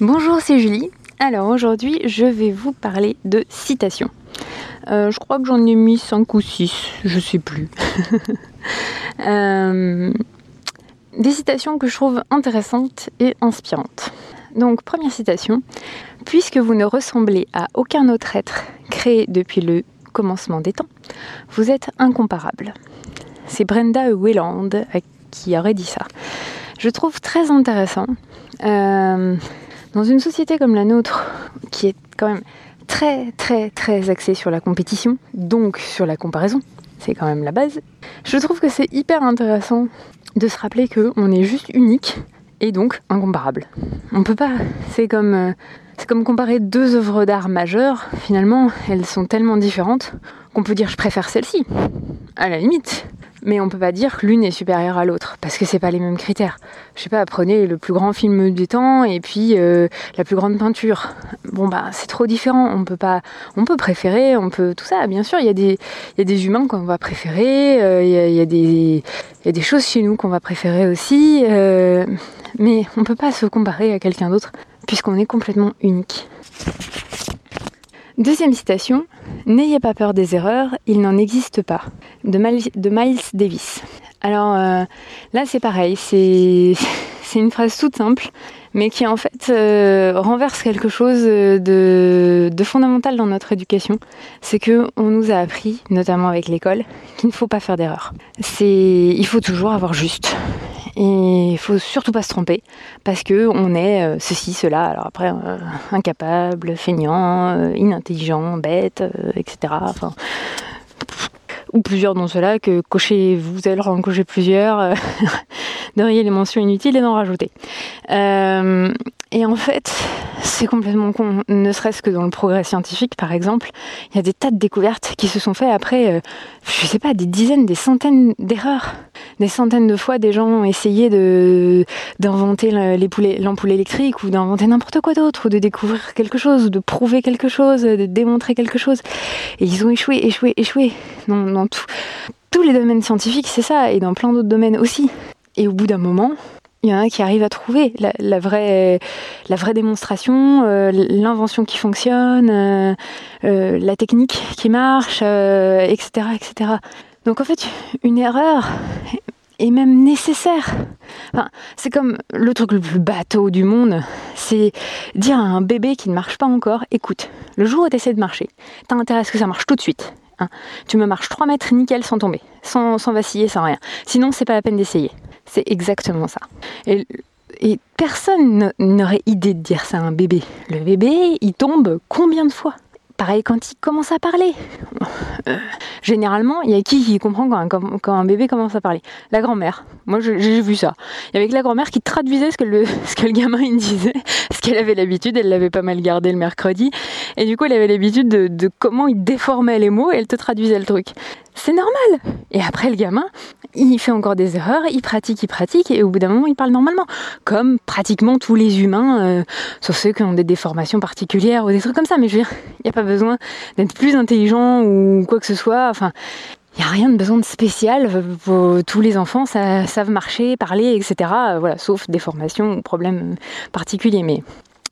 Bonjour, c'est Julie. Alors aujourd'hui, je vais vous parler de citations. Euh, je crois que j'en ai mis 5 ou 6, je sais plus. Euh, des citations que je trouve intéressantes et inspirantes. Donc, première citation. Puisque vous ne ressemblez à aucun autre être créé depuis le commencement des temps, vous êtes incomparable. C'est Brenda Wayland qui aurait dit ça. Je trouve très intéressant. Euh, dans une société comme la nôtre, qui est quand même très très très axée sur la compétition, donc sur la comparaison, c'est quand même la base, je trouve que c'est hyper intéressant de se rappeler qu'on est juste unique et donc incomparable. On peut pas, c'est comme, euh, c'est comme comparer deux œuvres d'art majeures, finalement elles sont tellement différentes qu'on peut dire je préfère celle-ci, à la limite. Mais on peut pas dire que l'une est supérieure à l'autre, parce que c'est pas les mêmes critères. Je sais pas, prenez le plus grand film des temps et puis euh, la plus grande peinture. Bon bah c'est trop différent. On peut pas, on peut préférer, on peut tout ça. Bien sûr, il y a des, y a des humains qu'on va préférer, euh, il y, a, des, y a des choses chez nous qu'on va préférer aussi, euh, mais on peut pas se comparer à quelqu'un d'autre puisqu'on est complètement unique. Deuxième citation, N'ayez pas peur des erreurs, il n'en existe pas, de, Miles Davis. Alors euh, là c'est pareil, c'est une phrase toute simple, mais qui en fait euh, renverse quelque chose de, de, fondamental dans notre éducation. C'est que on nous a appris, notamment avec l'école, qu'il ne faut pas faire d'erreurs. C'est, il faut toujours avoir juste. Et il faut surtout pas se tromper parce que on est euh, ceci, cela. Alors après, euh, incapable, feignant, euh, inintelligent, bête, etc. Ou plusieurs dans cela que cocher, vous allez en cocher plusieurs, de rayer les mentions inutiles et d'en rajouter. et en fait, c'est complètement con. Ne serait-ce que dans le progrès scientifique, par exemple, il y a des tas de découvertes qui se sont faites après, je sais pas, des dizaines, des centaines d'erreurs. Des centaines de fois, des gens ont essayé d'inventer l'ampoule électrique ou d'inventer n'importe quoi d'autre, ou de découvrir quelque chose, ou de prouver quelque chose, de démontrer quelque chose. Et ils ont échoué, échoué, échoué. Dans, tous les domaines scientifiques, c'est ça, et dans plein d'autres domaines aussi. Et au bout d'un moment, il y en a qui arrivent à trouver la, vraie, la vraie démonstration, euh, l'invention qui fonctionne, euh, euh, la technique qui marche, etc., etc. Donc en fait, une erreur est même nécessaire. C'est comme le truc le plus bateau du monde, c'est dire à un bébé qui ne marche pas encore, écoute, le jour où tu essaies de marcher, t'as intérêt à ce que ça marche tout de suite. Hein. Tu me marches 3 mètres nickel sans tomber, sans, sans vaciller, sans rien. Sinon, c'est pas la peine d'essayer. C'est exactement ça. Et, personne n'aurait idée de dire ça à un bébé. Le bébé, il tombe combien de fois? Pareil quand il commence à parler. Euh, généralement, il y a qui qui comprend quand un, bébé commence à parler La grand-mère. Moi, j'ai vu ça. Il y avait que la grand-mère qui traduisait ce que le, ce que le gamin disait, parce qu'elle avait l'habitude, elle l'avait pas mal gardé le mercredi, et du coup, elle avait l'habitude de, de comment il déformait les mots et elle te traduisait le truc. C'est normal. Et après, le gamin, il fait encore des erreurs, il pratique, il pratique, et au bout d'un moment, il parle normalement. Comme pratiquement tous les humains, euh, sauf ceux qui ont des déformations particulières ou des trucs comme ça. Mais je veux dire, il n'y a pas besoin d'être plus intelligent ou quoi que ce soit. Enfin, n'y a rien de besoin de spécial. Tous les enfants savent marcher, parler, etc. Voilà, sauf déformations ou problèmes particuliers. Mais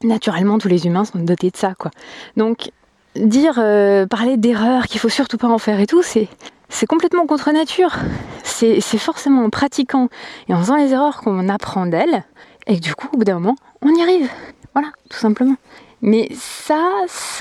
naturellement, tous les humains sont dotés de ça, quoi. Donc, dire, euh, parler d'erreurs, qu'il faut surtout pas en faire et tout, c'est c'est complètement contre nature. C'est forcément en pratiquant et en faisant les erreurs qu'on apprend d'elles, et du coup, au bout d'un moment, on y arrive. Voilà, tout simplement. Mais ça,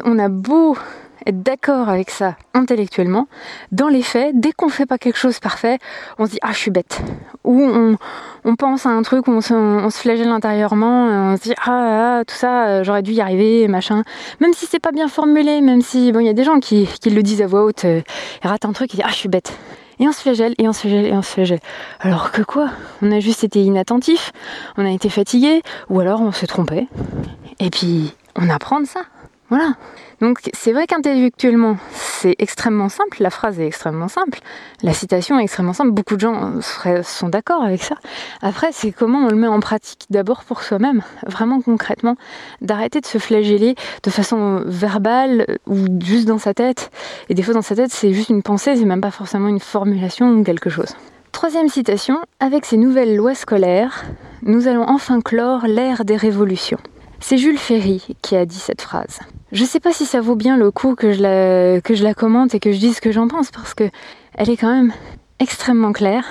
on a beau être d'accord avec ça intellectuellement, dans les faits, dès qu'on fait pas quelque chose parfait, on se dit ah je suis bête. Ou on, pense à un truc où on se, flagelle intérieurement, on se dit ah, ah tout ça euh, j'aurais dû y arriver, machin. Même si c'est pas bien formulé, même si bon il y a des gens qui, le disent à voix haute, euh, ils ratent un truc, ils disent ah je suis bête. Et on se flagelle, et on se flagelle, et on se flagelle. Alors que quoi? On a juste été inattentif, on a été fatigué, ou alors on se trompait. Et puis on apprend de ça. Voilà. Donc c'est vrai qu'intellectuellement c'est extrêmement simple, la phrase est extrêmement simple, la citation est extrêmement simple, beaucoup de gens sont d'accord avec ça. Après c'est comment on le met en pratique d'abord pour soi-même, vraiment concrètement, d'arrêter de se flageller de façon verbale ou juste dans sa tête. Et des fois dans sa tête c'est juste une pensée, c'est même pas forcément une formulation ou quelque chose. Troisième citation, avec ces nouvelles lois scolaires, nous allons enfin clore l'ère des révolutions. C'est Jules Ferry qui a dit cette phrase. Je sais pas si ça vaut bien le coup que je la, commente et que je dise ce que j'en pense parce que elle est quand même extrêmement claire,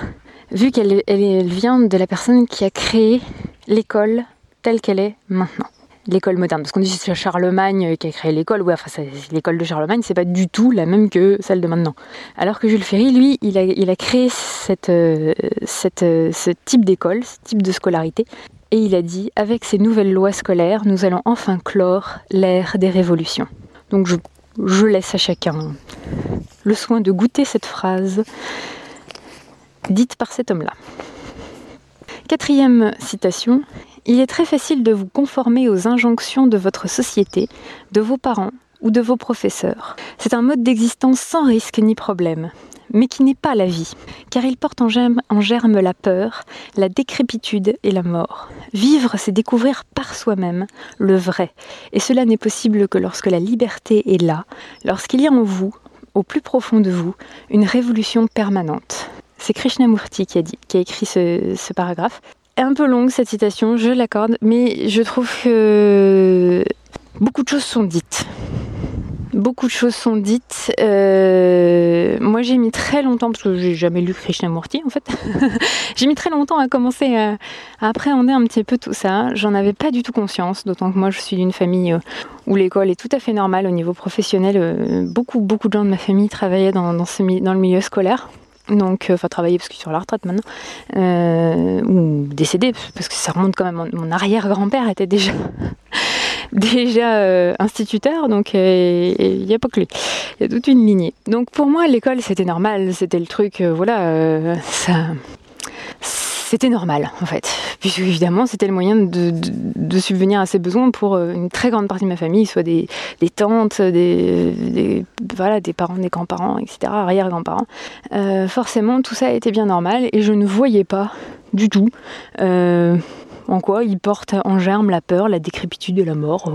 vu qu'elle elle vient de la personne qui a créé l'école telle qu'elle est maintenant l'école moderne. Parce qu'on dit c'est Charlemagne qui a créé l'école. Ouais, enfin, l'école de Charlemagne, c'est pas du tout la même que celle de maintenant. Alors que Jules Ferry, lui, il a, il créé euh, euh, ce type d'école, ce type de scolarité. Et il a dit avec ces nouvelles lois scolaires, nous allons enfin clore l'ère des révolutions. Donc je, laisse à chacun le soin de goûter cette phrase dite par cet homme-là. Quatrième citation, il est très facile de vous conformer aux injonctions de votre société, de vos parents ou de vos professeurs. C'est un mode d'existence sans risque ni problème, mais qui n'est pas la vie, car il porte en germe, la peur, la décrépitude et la mort. Vivre, c'est découvrir par soi-même le vrai, et cela n'est possible que lorsque la liberté est là, lorsqu'il y a en vous, au plus profond de vous, une révolution permanente. C'est Krishnamurti qui a, qui a écrit ce, ce paragraphe un peu longue cette citation, je l'accorde, mais je trouve que beaucoup de choses sont dites. Beaucoup de choses sont dites. Euh, moi, j'ai mis très longtemps, parce que j'ai jamais lu Krishnamurti en fait, j'ai mis très longtemps à commencer à, appréhender un petit peu tout ça. J'en avais pas du tout conscience, d'autant que moi, je suis d'une famille euh, où l'école est tout à fait normale au niveau professionnel. Euh, beaucoup, beaucoup de gens de ma famille travaillaient dans, le milieu scolaire donc enfin travailler parce qu'il est sur la retraite maintenant ou décédé parce que ça remonte quand même mon, arrière-grand-père était déjà déjà euh, instituteur donc il n'y a pas que lui il y a toute une lignée donc pour moi l'école c'était normal c'était le truc voilà ça c'était normal en fait, puisque évidemment c'était le moyen de, subvenir à ses besoins pour euh, une très grande partie de ma famille, soit des, tantes, des, voilà, des parents, des grands-parents, etc., arrière-grands-parents. Euh, forcément tout ça était bien normal et je ne voyais pas du tout euh, en quoi il porte en germe la peur, la décrépitude et la mort.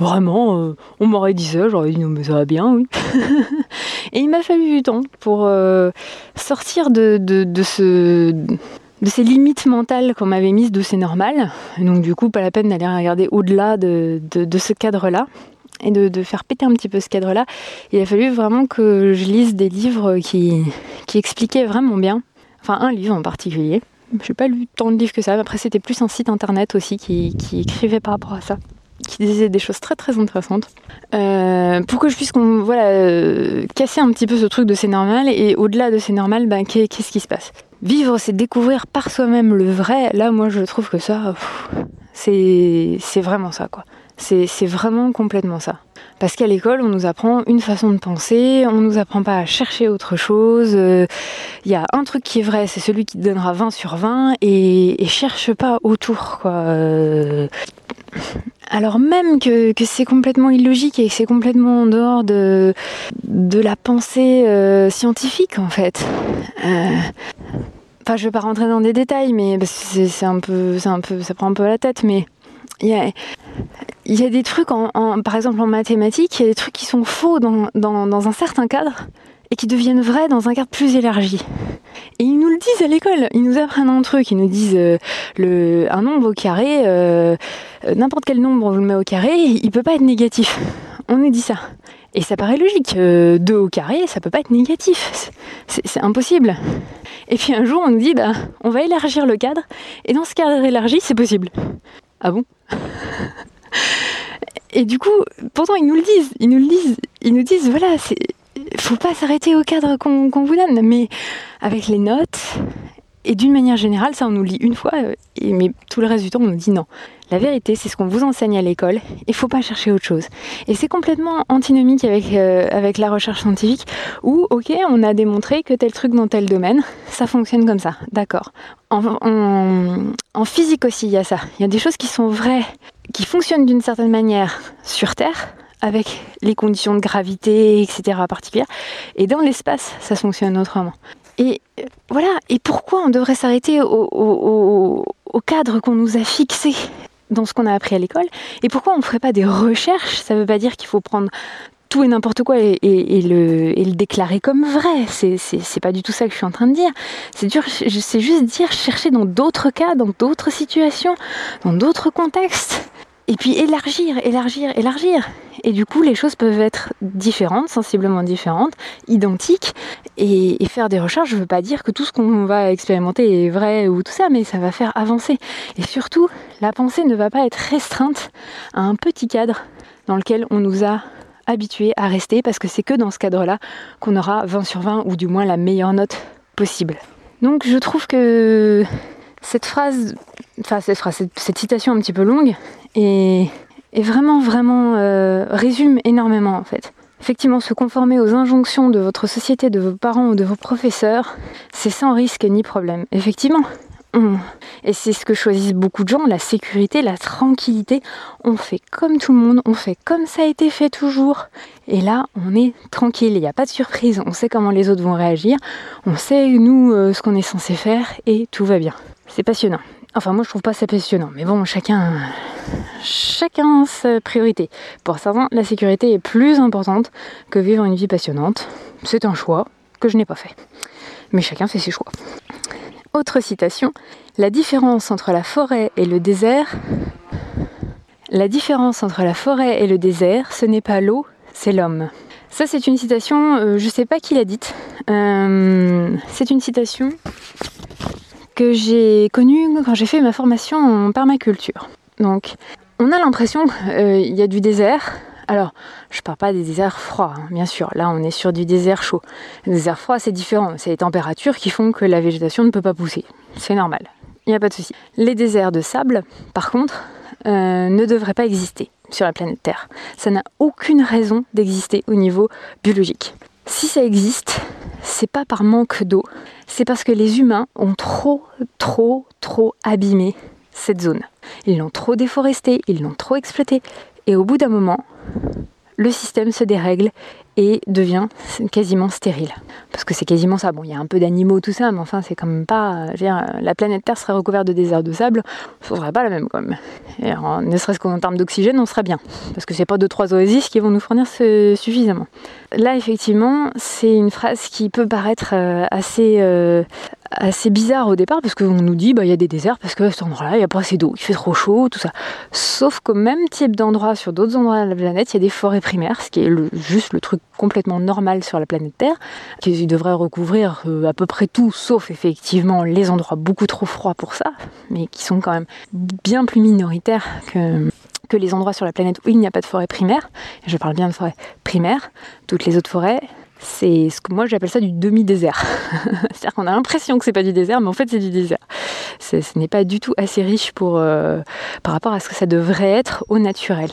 Vraiment, on m'aurait dit ça, j'aurais dit non mais ça va bien, oui. et il m'a fallu du temps pour sortir de, de, ce de ces limites mentales qu'on m'avait mises de c'est normal. Donc du coup, pas la peine d'aller regarder au-delà de, ce cadre-là et de, faire péter un petit peu ce cadre-là. Il a fallu vraiment que je lise des livres qui, qui expliquaient vraiment bien. Enfin, un livre en particulier. Je n'ai pas lu tant de livres que ça. Après, c'était plus un site internet aussi qui, écrivait par rapport à ça qui disait des choses très très intéressantes euh, pour que je puisse voilà, euh, casser un petit peu ce truc de c'est normal et au-delà de c'est normal, ben, qu'est-ce qui se passe? Vivre, c'est découvrir par soi-même le vrai. Là, moi, je trouve que ça, c'est vraiment ça, quoi. C'est vraiment complètement ça. Parce qu'à l'école, on nous apprend une façon de penser, on nous apprend pas à chercher autre chose. Il euh, y a un truc qui est vrai, c'est celui qui donnera 20 sur 20 et, cherche pas autour, quoi. Euh, alors même que, c'est complètement illogique et que c'est complètement en dehors de, la pensée euh, scientifique en fait. Enfin, je vais pas rentrer dans des détails, mais c'est un peu, c'est un peu, ça prend un peu la tête, mais il y a, des trucs, par exemple en mathématiques, il y a des trucs qui sont faux dans, un certain cadre et qui deviennent vrais dans un cadre plus élargi. Et ils nous le disent à l'école, ils nous apprennent un truc, ils nous disent euh, un nombre au carré, euh, euh, n'importe quel nombre on le met au carré, il peut pas être négatif. On nous dit ça. Et ça paraît logique, 2 au carré, ça peut pas être négatif, c'est impossible. Et puis un jour, on nous dit, bah, on va élargir le cadre, et dans ce cadre élargi, c'est possible. Ah bon Et du coup, pourtant ils nous le disent, ils nous le disent, ils nous disent, voilà, faut pas s'arrêter au cadre qu'on vous donne, mais avec les notes, et d'une manière générale, ça on nous lit une fois, euh, mais tout le reste du temps on nous dit non. La vérité, c'est ce qu'on vous enseigne à l'école, il faut pas chercher autre chose. Et c'est complètement antinomique avec, euh, avec la recherche scientifique, où, ok, on a démontré que tel truc dans tel domaine, ça fonctionne comme ça, d'accord. En, en physique aussi, il y a ça. Il y a des choses qui sont vraies, qui fonctionnent d'une certaine manière sur Terre, avec les conditions de gravité, etc. particulières. Et dans l'espace, ça fonctionne autrement. Et euh, voilà, et pourquoi on devrait s'arrêter au, cadre qu'on nous a fixé dans ce qu'on a appris à l'école Et pourquoi on ne ferait pas des recherches? Ça ne veut pas dire qu'il faut prendre tout et n'importe quoi et, le, déclarer comme vrai. C'est pas du tout ça que je suis en train de dire. C'est juste dire chercher dans d'autres cas, dans d'autres situations, dans d'autres contextes et puis élargir, élargir, élargir. Et du coup, les choses peuvent être différentes, sensiblement différentes, identiques. Et, faire des recherches, je ne veux pas dire que tout ce qu'on va expérimenter est vrai ou tout ça, mais ça va faire avancer. Et surtout, la pensée ne va pas être restreinte à un petit cadre dans lequel on nous a habitués à rester, parce que c'est que dans ce cadre-là qu'on aura 20 sur 20, ou du moins la meilleure note possible. Donc je trouve que cette phrase, enfin cette phrase, cette, citation un petit peu longue, est, vraiment, vraiment euh, résume énormément en fait. Effectivement, se conformer aux injonctions de votre société, de vos parents ou de vos professeurs, c'est sans risque ni problème. Effectivement, et c'est ce que choisissent beaucoup de gens, la sécurité, la tranquillité. On fait comme tout le monde, on fait comme ça a été fait toujours. Et là, on est tranquille, il n'y a pas de surprise, on sait comment les autres vont réagir, on sait nous euh, ce qu'on est censé faire et tout va bien. C'est passionnant. Enfin, moi je trouve pas ça passionnant, mais bon, chacun, chacun sa priorité. Pour certains, la sécurité est plus importante que vivre une vie passionnante. C'est un choix que je n'ai pas fait. Mais chacun fait ses choix. Autre citation, la différence entre la forêt et le désert, la différence entre la forêt et le désert, ce n'est pas l'eau, c'est l'homme. Ça, c'est une citation, euh, je sais pas qui l'a dite. Euh, c'est une citation que j'ai connue quand j'ai fait ma formation en permaculture. Donc, on a l'impression qu'il euh, y a du désert, alors, je parle pas des déserts froids, hein, bien sûr. Là, on est sur du désert chaud. Le désert froid, c'est différent. C'est les températures qui font que la végétation ne peut pas pousser. C'est normal. Il n'y a pas de souci. Les déserts de sable, par contre, euh, ne devraient pas exister sur la planète Terre. Ça n'a aucune raison d'exister au niveau biologique. Si ça existe, c'est pas par manque d'eau, c'est parce que les humains ont trop, trop, trop abîmé cette zone. Ils l'ont trop déforesté, ils l'ont trop exploité, et au bout d'un moment, le système se dérègle et devient quasiment stérile. Parce que c'est quasiment ça. Bon, il y a un peu d'animaux, tout ça, mais enfin, c'est quand même pas. la planète Terre serait recouverte de déserts de sable, ce serait pas la même quand même. Ne serait-ce qu'en termes d'oxygène, on serait bien. Parce que c'est pas deux, trois oasis qui vont nous fournir suffisamment. Là, effectivement, c'est une phrase qui peut paraître euh, assez, euh, assez bizarre au départ parce qu'on nous dit bah y a des déserts parce que cet endroit-là il n'y a pas assez d'eau, il fait trop chaud, tout ça. Sauf qu'au même type d'endroit sur d'autres endroits de la planète, il y a des forêts primaires, ce qui est juste le truc complètement normal sur la planète Terre, qui devrait recouvrir euh, à peu près tout, sauf effectivement les endroits beaucoup trop froids pour ça, mais qui sont quand même bien plus minoritaires que que les endroits sur la planète où il n'y a pas de forêt primaire. Je parle bien de forêt primaire. Toutes les autres forêts, c'est ce que moi j'appelle ça du demi-désert. C'est-à-dire qu'on a l'impression que c'est pas du désert, mais en fait c'est du désert. Ce n'est pas du tout assez riche pour, euh, par rapport à ce que ça devrait être au naturel.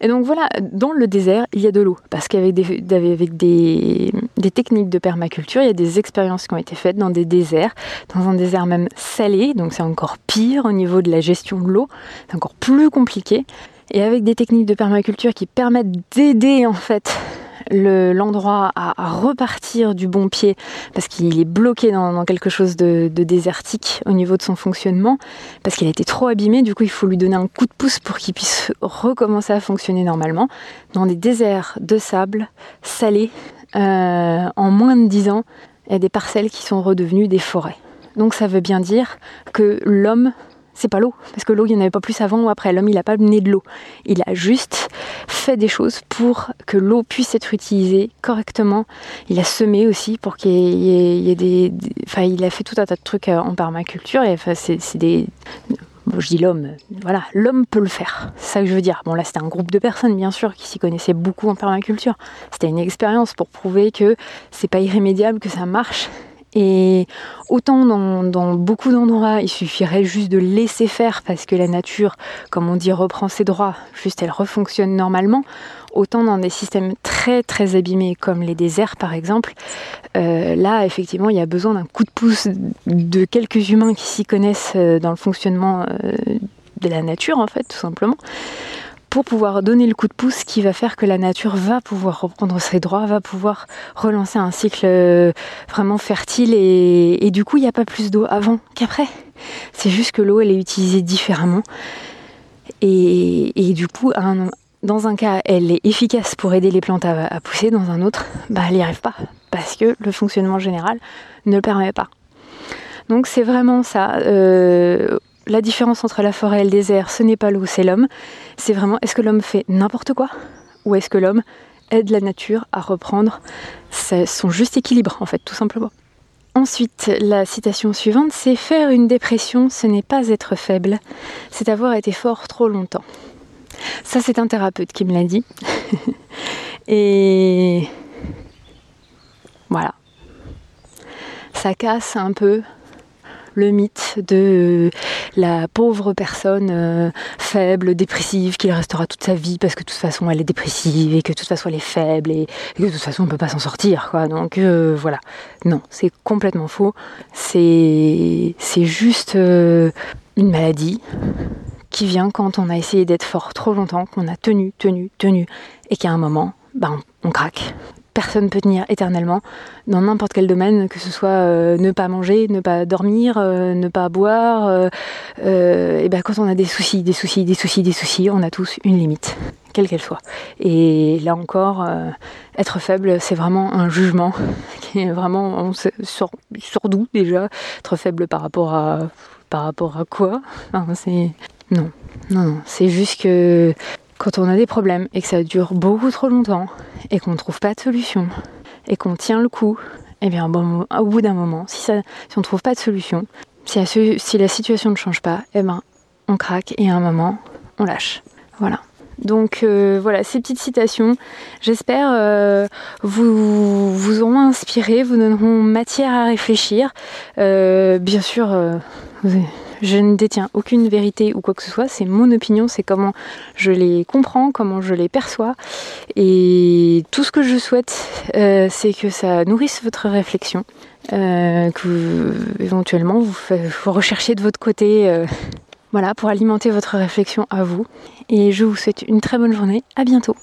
Et donc voilà, dans le désert, il y a de l'eau. Parce qu'avec des, techniques de permaculture, il y a des expériences qui ont été faites dans des déserts, dans un désert même salé, donc c'est encore pire au niveau de la gestion de l'eau, c'est encore plus compliqué. Et avec des techniques de permaculture qui permettent d'aider en fait l'endroit à, repartir du bon pied parce qu'il est bloqué dans, quelque chose de, désertique au niveau de son fonctionnement, parce qu'il a été trop abîmé, du coup il faut lui donner un coup de pouce pour qu'il puisse recommencer à fonctionner normalement. Dans des déserts de sable salés, euh, en moins de 10 ans, il y a des parcelles qui sont redevenues des forêts. Donc ça veut bien dire que l'homme c'est pas l'eau, parce que l'eau, il n'y en avait pas plus avant ou après. L'homme, il n'a pas mené de l'eau. Il a juste fait des choses pour que l'eau puisse être utilisée correctement. Il a semé aussi pour qu'il y, ait, des, Enfin, il a fait tout un tas de trucs euh, en permaculture. Et enfin, c'est des. je dis l'homme, voilà, l'homme peut le faire, c'est ça que je veux dire. Bon là c'était un groupe de personnes bien sûr qui s'y connaissaient beaucoup en permaculture. C'était une expérience pour prouver que c'est pas irrémédiable, que ça marche et autant dans, beaucoup d'endroits, il suffirait juste de laisser faire parce que la nature, comme on dit, reprend ses droits, juste elle refonctionne normalement. Autant dans des systèmes très très abîmés comme les déserts par exemple, euh, là effectivement il y a besoin d'un coup de pouce de quelques humains qui s'y connaissent euh, dans le fonctionnement euh, de la nature en fait tout simplement pour pouvoir donner le coup de pouce qui va faire que la nature va pouvoir reprendre ses droits, va pouvoir relancer un cycle euh, vraiment fertile et, du coup il n'y a pas plus d'eau avant qu'après. C'est juste que l'eau elle est utilisée différemment et, du coup dans un cas elle est efficace pour aider les plantes à, pousser, dans un autre bah, elle n'y arrive pas parce que le fonctionnement général ne le permet pas. Donc c'est vraiment ça. Euh, la différence entre la forêt et le désert, ce n'est pas l'eau, c'est l'homme. C'est vraiment est-ce que l'homme fait n'importe quoi ou est-ce que l'homme aide la nature à reprendre son juste équilibre, en fait, tout simplement. Ensuite, la citation suivante, c'est faire une dépression, ce n'est pas être faible, c'est avoir été fort trop longtemps. Ça, c'est un thérapeute qui me l'a dit. Et voilà. Ça casse un peu le mythe de la pauvre personne euh, faible, dépressive, qui restera toute sa vie parce que de toute façon elle est dépressive et que de toute façon elle est faible et, que de toute façon on ne peut pas s'en sortir. Quoi. Donc euh, voilà. Non, c'est complètement faux. C'est, c'est juste euh, une maladie qui vient quand on a essayé d'être fort trop longtemps, qu'on a tenu, tenu, tenu, et qu'à un moment, ben, on craque personne peut tenir éternellement dans n'importe quel domaine, que ce soit euh, ne pas manger, ne pas dormir, euh, ne pas boire. Euh, et ben quand on a des soucis, des soucis, des soucis, des soucis, on a tous une limite, quelle qu'elle soit. Et là encore, être faible, c'est vraiment un jugement qui est vraiment sur, d'où déjà être faible par rapport à par rapport à quoi? C'est non, non, non. C'est juste que quand on a des problèmes et que ça dure beaucoup trop longtemps et qu'on ne trouve pas de solution et qu'on tient le coup, eh bien au bout d'un moment, si, on ne trouve pas de solution, si la, si la situation ne change pas, eh ben on craque et à un moment on lâche. Voilà. Donc euh, voilà, ces petites citations, j'espère euh, vous, vous auront inspiré, vous donneront matière à réfléchir. Euh, bien sûr, vous je ne détiens aucune vérité ou quoi que ce soit, c'est mon opinion, c'est comment je les comprends, comment je les perçois. Et tout ce que je souhaite, euh, c'est que ça nourrisse votre réflexion, euh, que vous, éventuellement vous, recherchiez de votre côté. Euh, voilà, pour alimenter votre réflexion à vous. Et je vous souhaite une très bonne journée. À bientôt.